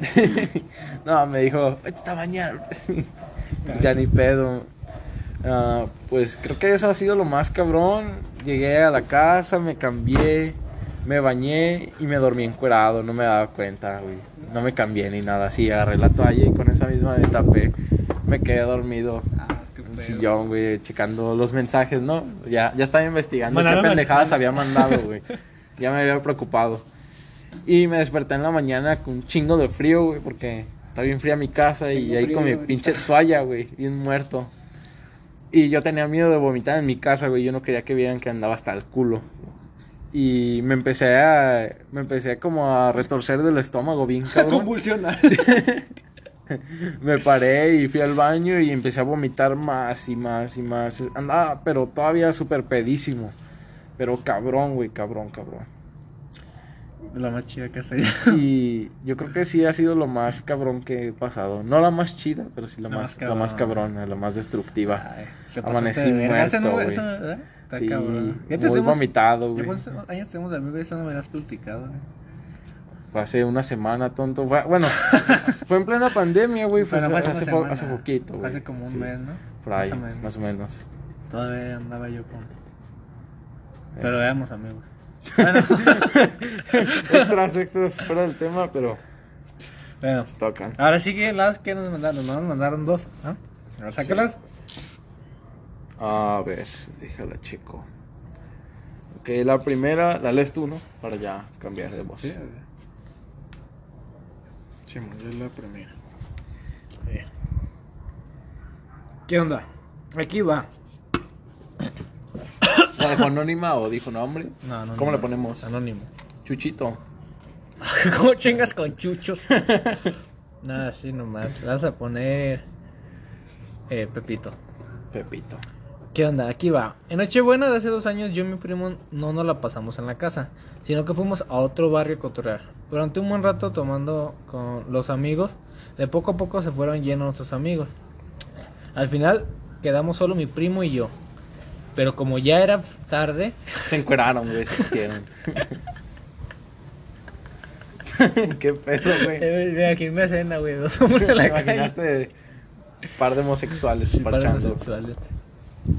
no, me dijo, vete a bañar. ya ni pedo. Ah, pues creo que eso ha sido lo más cabrón. Llegué a la casa, me cambié, me bañé y me dormí encuerado. No me daba cuenta, güey. No me cambié ni nada. Así agarré la toalla y con esa misma me tapé. Me quedé dormido Ah, sillón, güey, checando los mensajes, ¿no? Ya, ya estaba investigando qué pendejadas había mandado, güey. Ya me había preocupado. Y me desperté en la mañana con un chingo de frío, güey, porque está bien fría mi casa y ahí frío con mi pinche toalla, güey, bien muerto. Y yo tenía miedo de vomitar en mi casa, güey, yo no quería que vieran que andaba hasta el culo. Y me empecé a me empecé como a retorcer del estómago bien cabrón. Convulsionar. Me paré y fui al baño y empecé a vomitar más y más y más. Andaba, pero todavía súper pedísimo. Pero cabrón, güey, cabrón, cabrón. La más chida que soy. Y yo creo que sí ha sido lo más cabrón que he pasado. No la más chida, pero sí la, La más, más la más cabrona. la más destructiva. Ay, Amanecí muerto, no- güey. Está Sí, cabrón. Ya muy te tenemos- vomitado, ¿Ya güey. cuántos años tenemos de amigos? Eso no me lo has platicado, güey. Fue hace una semana, tonto. Fue- bueno, fue en plena pandemia, güey. Fue, hace, hace hace, poquito, güey. Hace como un Sí, mes, ¿no? Por ahí, Más o menos. más o menos. Todavía andaba yo con. Eh. Pero éramos amigos. Bueno, extras, extras, fuera del tema, pero bueno. nos tocan. Ahora sí que las que nos mandaron. Nos mandaron dos. ¿no? A ver, sácalas. A ver, déjala checo. Ok, la primera, la lees tú, ¿no? Para ya cambiar de voz. Sí, Simón, yo la primera. Ver. ¿Qué onda? Aquí va. ¿La dejó anónima o dijo nombre? No, no, ¿Cómo le ponemos? Anónimo. Chuchito. ¿Cómo chingas con chuchos? Nada, así nomás. Le vas a poner. Eh, Pepito. Pepito. ¿Qué onda? Aquí va. En Nochebuena de hace dos años yo y mi primo no nos la pasamos en la casa, sino que fuimos a otro barrio a cotorrear. Durante un buen rato tomando con los amigos, de poco a poco se fueron llenos nuestros amigos. Al final quedamos solo mi primo y yo. Pero como ya era tarde, Se encueraron, güey, se quieren. Qué pedo, güey. eh, mira, aquí me escena, güey, dos hombres en ¿Te la calle. imaginaste par de homosexuales Sí, parchando? homosexuales.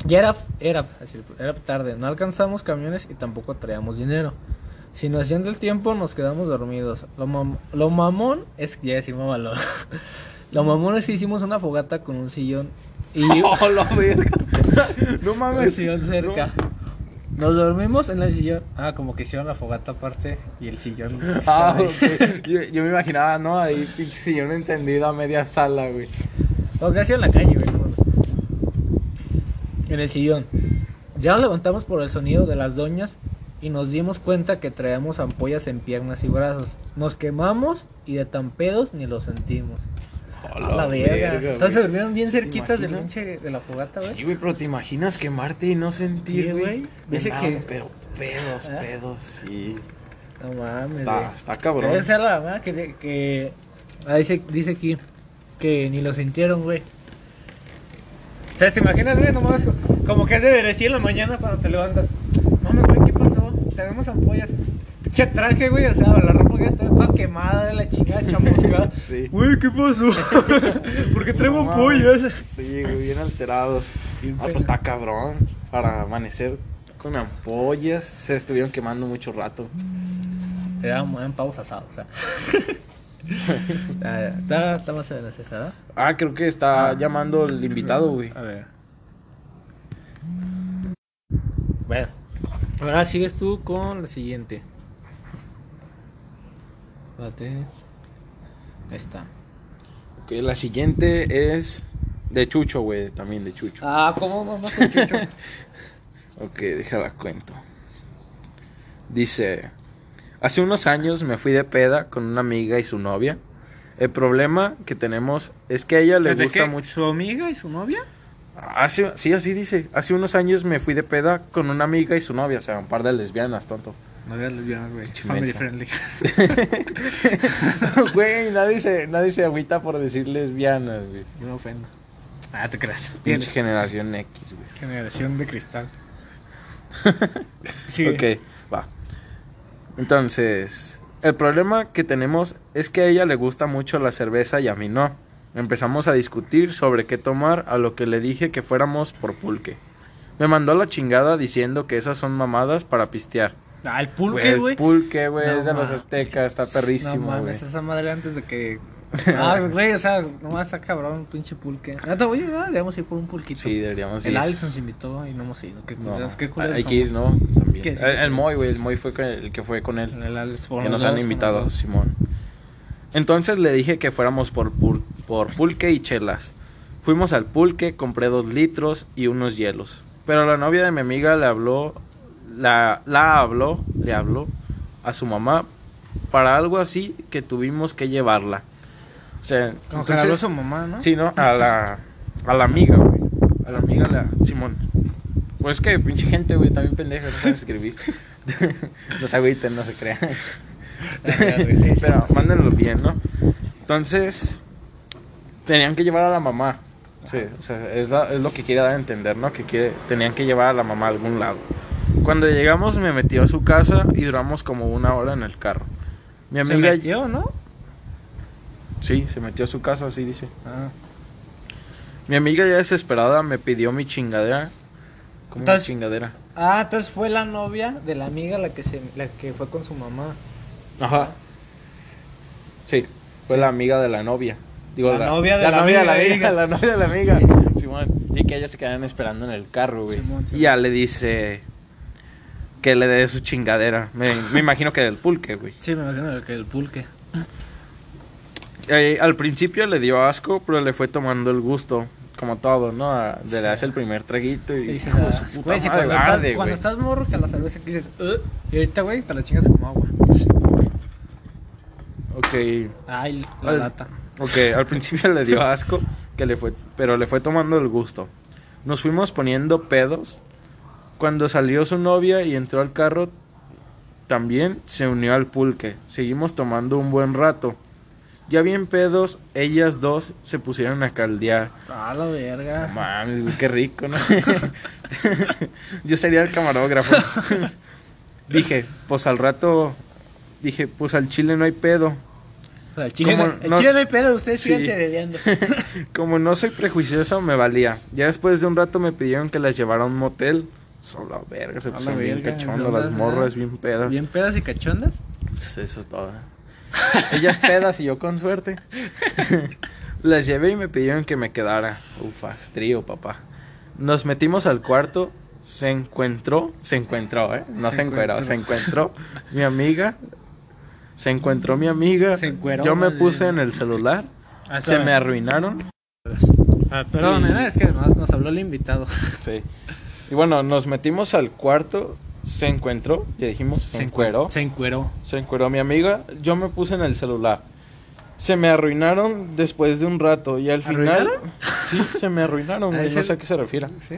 Ya era, era, así, era tarde, no alcanzamos camiones y tampoco traíamos dinero. Sin noción del tiempo nos quedamos dormidos. Lo, mam- lo mamón es ya decir mamalón. Lo mamón es que hicimos una fogata con un sillón y ¡Oh, la verga! No mames. cerca. Nos dormimos en el sillón. Ah, como que hicieron la fogata aparte y el sillón. Ah, ahí. ok. yo, yo me imaginaba, ¿no? Ahí pinche sillón encendido a media sala, güey. O casi en la calle, güey. En el sillón. Ya nos levantamos por el sonido de las doñas y nos dimos cuenta que traíamos ampollas en piernas y brazos. Nos quemamos y de tan pedos ni lo sentimos. A la verga. Entonces güey. durmieron bien ¿Te cerquitas del pinche de la fogata, güey. Sí, güey, pero te imaginas quemarte y no sentir, Sí, güey. Andaban, que- Pero pedos, ¿Eh? pedos, sí. No mames, Está, está cabrón. Debe ser la mamá que, que ah, dice, dice aquí que ni lo sintieron, güey. Entonces, ¿te imaginas, güey? Nomás como que es de decir en la mañana cuando te levantas. Mames, güey, ¿qué pasó? Tenemos ampollas. Pinche traje, güey, o sea, la ropa que está toda quemada de la chingada chamuscada. Sí. Güey, ¿qué pasó? Porque traigo No. Sí, güey, bien alterados. Bien Ah, pues está cabrón. Para amanecer con ampollas, se estuvieron quemando mucho rato. Te dan en pausa asado, o sea. Ah, Está, está más en la César, Ah, creo que está Ah. llamando el invitado, güey. A ver. Bueno. Ahora sigues tú con la siguiente. Espérate. Ahí está. Ok, la siguiente es de Chucho, güey, también de Chucho. Ah, ¿cómo vamos con Chucho? Ok, déjala cuento. Dice, hace unos años me fui de peda con una amiga y su novia. El problema que tenemos es que a ella le ¿Desde gusta qué? mucho. ¿Su amiga y su novia? Hace, sí, así dice. Hace unos años me fui de peda con una amiga y su novia, o sea, un par de lesbianas, tonto. No veas lesbianas, güey. Family friendly. Güey, nadie se, nadie se agüita por decir lesbianas, güey. Yo me ofendo. Ah, te creas. Pinche generación X, güey. Generación de cristal. sí. Ok, va. Entonces, el problema que tenemos es que a ella le gusta mucho la cerveza y a mí no. Empezamos a discutir sobre qué tomar, a lo que le dije que fuéramos por pulque. Me mandó la chingada diciendo que esas son mamadas para pistear. Ah, el pulque, el güey. pulque, güey, No es de los aztecas, está No perrísimo, güey. mames, esa madre antes de que. Ah, güey, o sea, nomás está cabrón un pinche pulque. Oye, ah, debemos ir por un pulquito. Sí, deberíamos El ir. Alex nos invitó y no hemos ido. Qué No, culeros, qué culeros hay que ir. ¿no? También. ¿Qué? El, el Moy, güey, el Moy fue el que fue con él. El Alex, por Que nos han invitado. Simón. Entonces le dije que fuéramos por, pul- por pulque y chelas. Fuimos al pulque, compré dos litros y unos hielos. Pero la novia de mi amiga le habló, la, la habló, le habló a su mamá para algo así que tuvimos que llevarla. O sea, Como que le habló entonces, su mamá, ¿no? sí, ¿no? A la, a la amiga, güey. A la amiga, la Simón. Pues que pinche gente, güey, también pendeja, no sabe escribir. no se agüiten, no se crean. Sí, Pero mándenlo bien, ¿no? Entonces, tenían que llevar a la mamá. Sí, o sea, es, la- es lo que quiere dar a entender, ¿no? Que quiere, tenían que llevar a la mamá a algún lado. Cuando llegamos me metió a su casa y duramos como una hora en el carro. Mi Se amiga... metió, ¿no? Sí, se metió a su casa, así dice. Ah. Mi amiga ya desesperada me pidió mi chingadera. ¿Cómo Entonces- chingadera? Ah, entonces fue la novia de la amiga la que se la que fue con su mamá. Ajá. Sí, fue Sí. la amiga de la novia. Digo, La novia de la novia de la amiga, amiga, la novia de la amiga. Sí. Simón. Y que ellas se quedan esperando en el carro, güey. Simón, Simón. Y ya le dice que le dé su chingadera. Me, me imagino que del pulque, güey. Sí, me imagino que el pulque. Eh, al principio le dio asco, pero le fue tomando el gusto. Como todo, ¿no? A- De le hace el primer traguito y. Dices, ah, su puta güey, si madre, cuando, estás, cuando morro que la cerveza que dices, "Ugh", y ahorita, güey, te la chingas como agua. Ok. Ay, la Al- lata. Ok, al principio le dio asco, que le fue, pero le fue tomando el gusto. Nos fuimos poniendo pedos. Cuando salió su novia y entró al carro, también se unió al pulque. Seguimos tomando un buen rato. Ya bien pedos, ellas dos se pusieron a caldear. Ah, la verga. Mames, qué rico, ¿no? Yo sería el camarógrafo. dije, pues al rato, dije, pues al chile no hay pedo. El chile, ¿Cómo no, el no- chile no hay pedo, ustedes Sí. sigan bebiendo. Como no soy prejuicioso, me valía. Ya después de un rato me pidieron que las llevara a un motel. Solo verga, se la pusieron bien cachondas ¿dónde las morras, bien pedas. ¿Bien pedas y cachondas? Eso es todo. Ellas pedas y yo con suerte. las llevé y me pidieron que me quedara. Ufas, trío, papá. Nos metimos al cuarto. Se encontró, se encontró, ¿eh? No se, Se encueró, se encontró mi amiga. Se encontró mi amiga. Se encueró, yo me puse en el celular. Ah, se me arruinaron. Ah, perdón, Y- es que nos, nos habló el invitado. Sí. Y bueno, nos metimos al cuarto, se encontró, ya dijimos, se, encueró. Se encueró. Se encueró mi amiga, yo me puse en el celular. Se me arruinaron después de un rato y al final... ¿Arruinaron? Sí, se me arruinaron, Ah, no sé a qué se refiere. ¿Sí?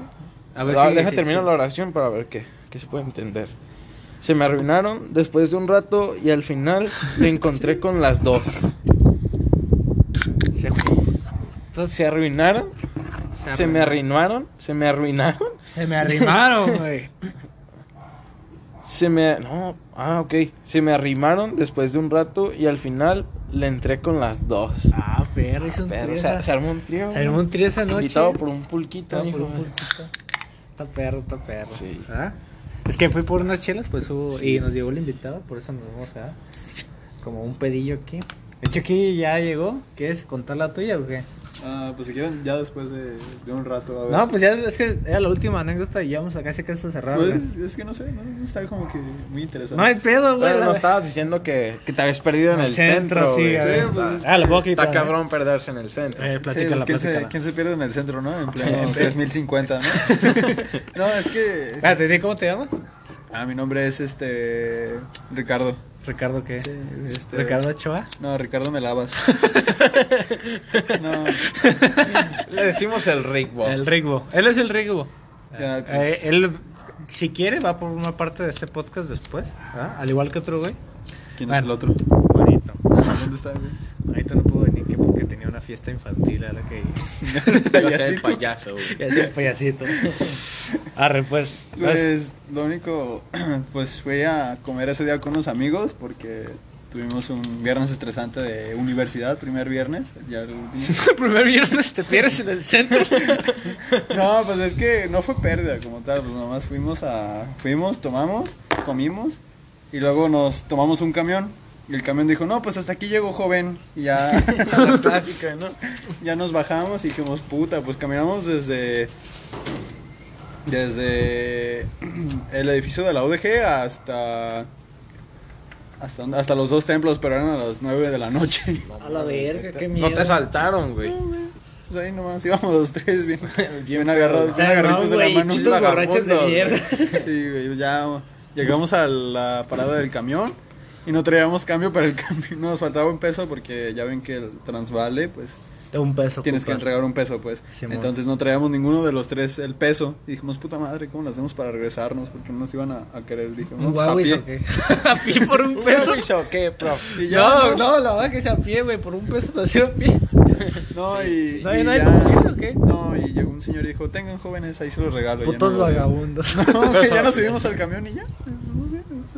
A Ah, sí, deja sí, terminar sí. la oración para ver qué, qué se puede entender. Se me arruinaron después de un rato y al final me encontré con las dos. Se, Entonces, Se arruinaron, se me arruinaron, se me arruinaron Se me arrimaron, güey. Se me... No, ah, ok. Se me arrimaron después de un rato y al final le entré con las dos. Ah, perro, hizo un Pero trío se, armó un trío. Se armó un trío esa noche. Invitado por un pulquito. Por un pulquito. Está perro, está perro. Sí. ¿Ah? Es que fui por unas chelas, pues hubo- Sí. y nos llegó el invitado, por eso nos vamos a como un pedillo aquí. De hecho aquí ya llegó. ¿Quieres contar la tuya o qué? Ah, pues si quieren, ya después de, de un rato. A ver. No, pues ya es que era la última anécdota y ya vamos a casi casi cerrar. Pues es que no sé, no está como que muy interesante. no hay pedo, güey. Pero la- nos estabas diciendo que, que te habías perdido en El el centro, centro. sí, güey. a ver. pues, Ah, lo puedo quitar. Está cabrón perderse en el centro. Eh, Sí, platícala, pues, ¿quién, se, platícala. quién se pierde en el centro, no? En pleno 3050, ¿no? no, es que... Espérate, ¿di ¿cómo te llamas? Ah, mi nombre es este... Ricardo. ¿Ricardo qué? Sí, este, ¿Ricardo Ochoa? No, Ricardo me lavas. no, Le decimos el Rickbo. El Rigbo. Él es el Rigbo. Ya, Eh, pues. él, si quiere, va por una parte de este podcast después. ¿verdad? Al igual que otro güey. ¿quién Bueno. es el otro? Bonito. ¿Dónde está, güey? Ahorita no pudo venir que porque tenía una fiesta infantil a la que Yo sé el payaso, güey. y hacía el payasito. Arre, pues. Pues lo único, pues fui a comer ese día con unos amigos porque tuvimos un viernes estresante de universidad, primer viernes, ya el primer viernes te pierdes en el centro. No, pues es que no fue pérdida como tal, pues nomás fuimos a, fuimos, tomamos, comimos y luego nos tomamos un camión y el camión dijo, no, pues hasta aquí llego joven y ya, La clásica, ¿no? ya nos bajamos y dijimos, puta, pues caminamos desde, desde el edificio de la UDG hasta, hasta, hasta los dos templos, pero eran a las 9 de la noche. A la verga, qué No miedo. te saltaron, güey. Pues ahí nomás íbamos los tres bien, bien agarrados, bien sea, agarritos no, de la güey, mano. borrachos de mierda. Sí, güey, ya llegamos a la parada del camión y no traíamos cambio para el cambio, nos faltaba un peso porque ya ven que el Transvale, pues un peso. tienes que entregar un peso, pues. Simón. Entonces no traíamos ninguno de los tres el peso. Y dijimos, puta madre, ¿cómo lo hacemos para regresarnos? Porque no nos iban a, a querer. Dije, no, ¿Un pues, a Huawei pie. o qué? ¿A pie por un peso? ¿O qué, prof? Y ya, No, no, la verdad que sea a pie, güey. Por un peso te hacía a pie. No, Sí, y, sí. ¿No hay nadie o qué? No, y llegó un señor y dijo, tengan jóvenes, ahí se los regalo. Y ya Putos no- vagabundos. No, Pero ya nos subimos al camión y ya. pues, No sé, no sé.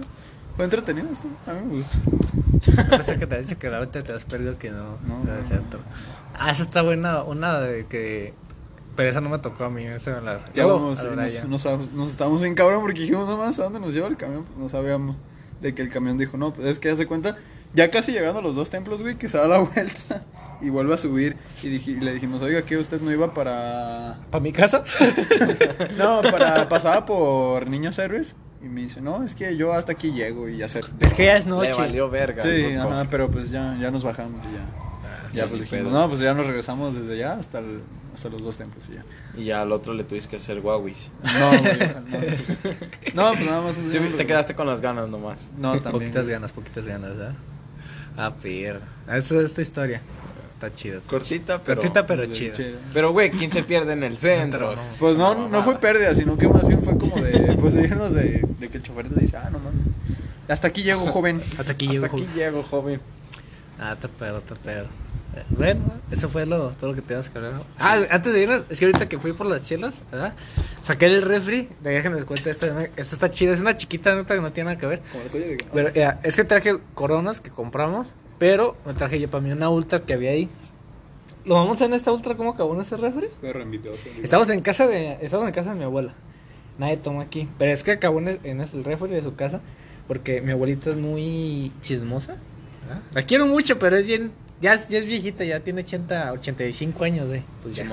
Fue entretenido esto. A mí me gustó. Pensé que te has dicho que ahorita te has perdido que no. No, no, no. Ah, esa está buena. Una de que. Pero esa no me tocó a mí. Esa me la. Ya vamos, eh, nos, nos, nos estábamos bien cabrón porque dijimos nomás a dónde nos lleva el camión. No sabíamos de que el camión dijo, no, pues es que ya se cuenta, ya casi llegando a los dos templos, güey, que se da la vuelta y vuelve a subir. Y, dije, y le dijimos, oiga, ¿qué usted no iba para. ¿Para mi casa? No, para. pasaba por Niños Héroes? Y me dice, no, es que yo hasta aquí llego y ya se. es que ya es noche. Le valió verga. Sí, ajá, pero pues ya, ya nos bajamos y ya. Ya ya pues dijimos, no, pues ya nos regresamos desde allá hasta, el- hasta los dos templos y ya. Y ya al otro le tuviste que hacer Huawei. No, no. No, pues nada más. Te, te quedaste con las ganas nomás. No, también. Poquitas ganas, poquitas ganas, ¿verdad? Ah, pierda. Esa es tu historia. Está chido. Cortita, pero. Cortita, pero chida. chido. Pero, güey, ¿quién se pierde en el centro? No. Pues no, no fue pérdida, sino que más bien fue como de, pues irnos de, de que el chofer te dice, ah, no mames. Hasta aquí llego, joven. Hasta aquí Hasta llego. aquí llego, joven. Ah, te pedo, te pedo. Eh, Bueno, eso fue lo, todo lo que tenías que hablar. ¿no? Ah, antes de irnos, es que ahorita que fui por las chelas, ¿verdad? Saqué el refri, déjenme les cuento esta, esta está chida, es una chiquita, neta, que no tiene nada que ver. Como el cuello de Pero eh, es que traje coronas que compramos, pero me traje yo para mí una ultra que había ahí. Lo vamos en esta ultra, ¿cómo acabó en ese refri? Estamos en casa de, estamos en casa de mi abuela. Nadie toma aquí, pero es que acabó en el, en el refri de su casa porque mi abuelita es muy chismosa. ¿verdad? La quiero mucho, pero es bien, ya, es- ya es viejita, ya tiene 80, 85 años, güey. Pues ya.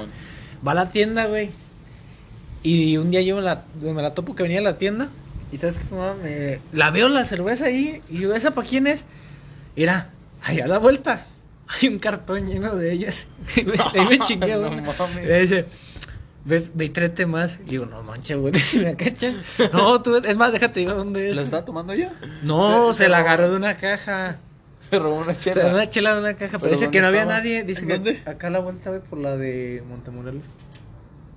Va a la tienda, güey. Y un día yo me la, me la topo que venía a la tienda. Y sabes qué, mamá? Me, la veo la cerveza ahí. Y yo, ¿esa para quién es? Mira, ahí a la vuelta. Hay un cartón lleno de ellas. Ahí me chingué, No güey. mames. Y me dice, ve, ve y tráete más. Y digo, no manches, güey. Si me cachan. No, tú, es más, déjate digo dónde es. ¿La está tomando ya? No, Se- se, se la robó. agarró de una caja. Se robó una O sea, chela. una chela de una caja. Pero ¿Pero dice que no había estaba? nadie. Dice ¿En que dónde? acá a la vuelta, güey, por la de Montemorelos.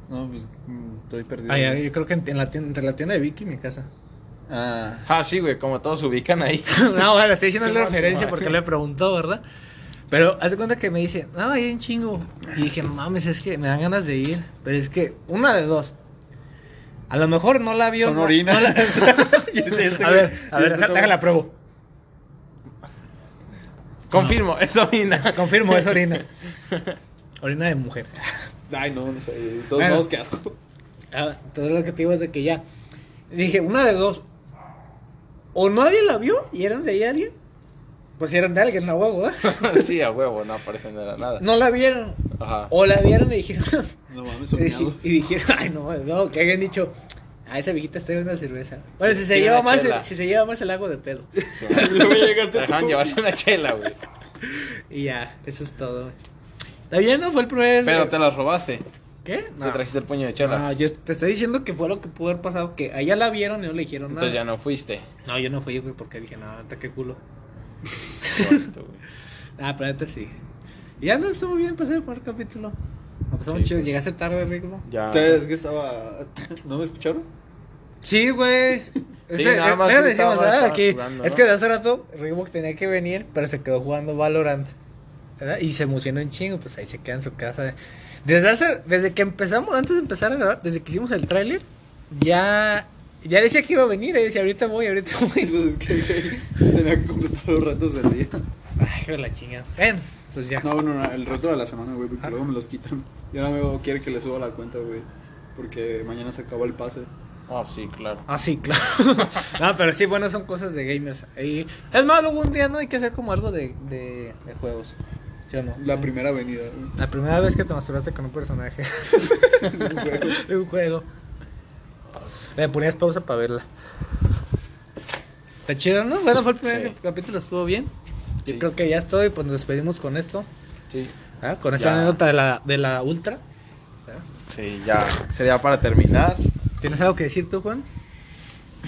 No, pues mm, estoy perdido. Ah, ya, yo creo que en, en la tienda, entre la tienda de Vicky y mi casa. Ah, Ah, sí, güey, como todos se ubican ahí. no, bueno, estoy diciendo la referencia porque le preguntó, ¿verdad? Pero hace cuenta que me dice, no, ahí en chingo. Y dije, mames, es que me dan ganas de ir. Pero es que, una de dos. A lo mejor no la vio. son no la- Y este a ver, a ver, déjala, déjala pruebo. Confirmo, es orina. Confirmo, es orina. Orina de mujer. Ay, no, no sé. De todos Bueno. modos, qué asco. Ah, entonces lo que te digo es de que ya. Dije, una de dos. O nadie la vio y eran de ahí alguien. Pues eran de alguien, no huevo, ¿verdad? sí, a huevo, no aparecen de la nada. No la vieron. Ajá. O la vieron y dijeron. No mames, y, soñado. y dijeron, ay no, no, que hayan dicho. A esa viejita está una cerveza. Bueno, si se lleva más, el, si se lleva más el agua de pedo. Sí, Luego llegaste Te dejaron llevarse una chela, güey. Y ya, eso es todo. Está bien, ¿no? Fue el primer. Pero te las robaste. ¿Qué? Te trajiste el puño de chelas. No, yo te estoy diciendo que fue lo que pudo haber pasado, que allá la vieron y no le dijeron Entonces ya nada. no fuiste. No, yo no fui, güey, porque dije, no, neta, qué culo. Ah, pero neta sí. Y ya no estuvo bien pasar el primer capítulo. Me pasó Sí, muy chido. pues. Llegaste tarde, Rico. Ya. Ustedes que estaba. ¿No me escucharon? Sí, güey. Sí, Ese- nada más era que decimos, ah, aquí. jugando, Es ¿no? que de hace rato Reebok tenía que venir, pero se quedó jugando Valorant. ¿verdad? Y se emocionó un chingo, pues ahí se queda en su casa. Desde hace, desde que empezamos, antes de empezar a grabar, desde que hicimos el tráiler, ya, ya decía que iba a venir, y decía ahorita voy, ahorita voy. Pues es que güey, tenía que completar los retos del día. Ay, de la chingada. Ven, pues ya. No, no, no, el reto de la semana, güey, porque Ah. luego me los quitan. Y ahora me quiere que le suba la cuenta, güey. Porque mañana se acaba el pase. Ah, sí, claro. Ah, sí, claro. no, pero sí, bueno, son cosas de gamers. Ahí- Es más, luego un día no hay que hacer como algo de, de, de juegos. La primera avenida, güey. La primera vez que te masturbaste con un personaje de un juego. Le ponías pausa para verla. Está chido, ¿no? Bueno, fue el primer Sí. capítulo, estuvo bien. Yo creo que ya estoy, pues nos despedimos con esto. Sí. ¿ah? Con esta anécdota de la, de la Ultra. Sí, ya. Sería para terminar. ¿Tienes algo que decir tú, Juan?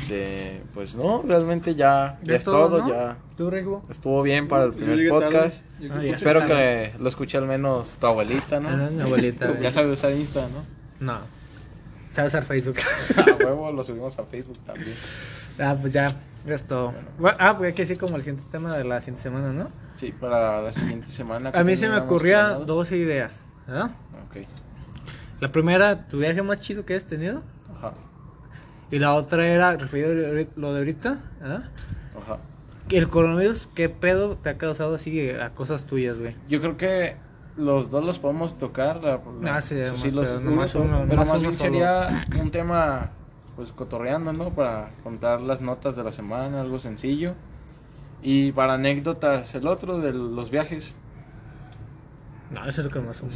De, pues no, realmente ya, ya ¿De es todo, no? ya ¿Tú, Rigo? estuvo bien para el primer podcast. Yo Ah. Espero Ah, que lo escuche al menos tu abuelita, ¿no? Ah, mi abuelita. Ya sabe usar Insta, ¿no? No. Sabe usar Facebook. A huevo, lo subimos a Facebook también. ah, pues ya. Esto. Bueno, ah, pues hay que decir como el siguiente tema de la siguiente semana, ¿no? Sí, para la siguiente semana. A mí se me ocurrían dos ideas. ¿verdad? Ok, La primera, tu viaje más chido que has tenido. Y la otra era, referido a lo de ahorita, ¿verdad? ajá. El coronavirus, ¿qué pedo te ha causado así a cosas tuyas, güey? Yo creo que los dos los podemos tocar. La, la- Ah, sí, los- pero uno- uno, pero más bien sería un tema, pues cotorreando, ¿no? Para contar las notas de la semana, algo sencillo. Y para anécdotas, el otro de los viajes. No, eso es lo que más uno.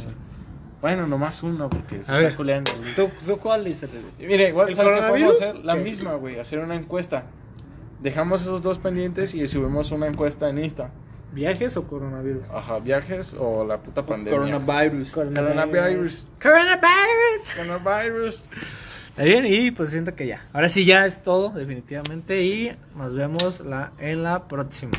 Bueno, nomás uno, porque se A está culeando. ¿Tú, tú cuál dices? Y Mire, igual, ¿El ¿sabes qué podemos hacer? La ¿Qué? misma, güey, hacer una encuesta. Dejamos esos dos pendientes y subimos una encuesta en Insta. ¿Viajes o coronavirus? Ajá, viajes o la puta pandemia. Coronavirus. Coronavirus. Coronavirus. Coronavirus. Está bien, y pues siento que ya. Ahora sí ya es todo, definitivamente. Y nos vemos la, en la próxima.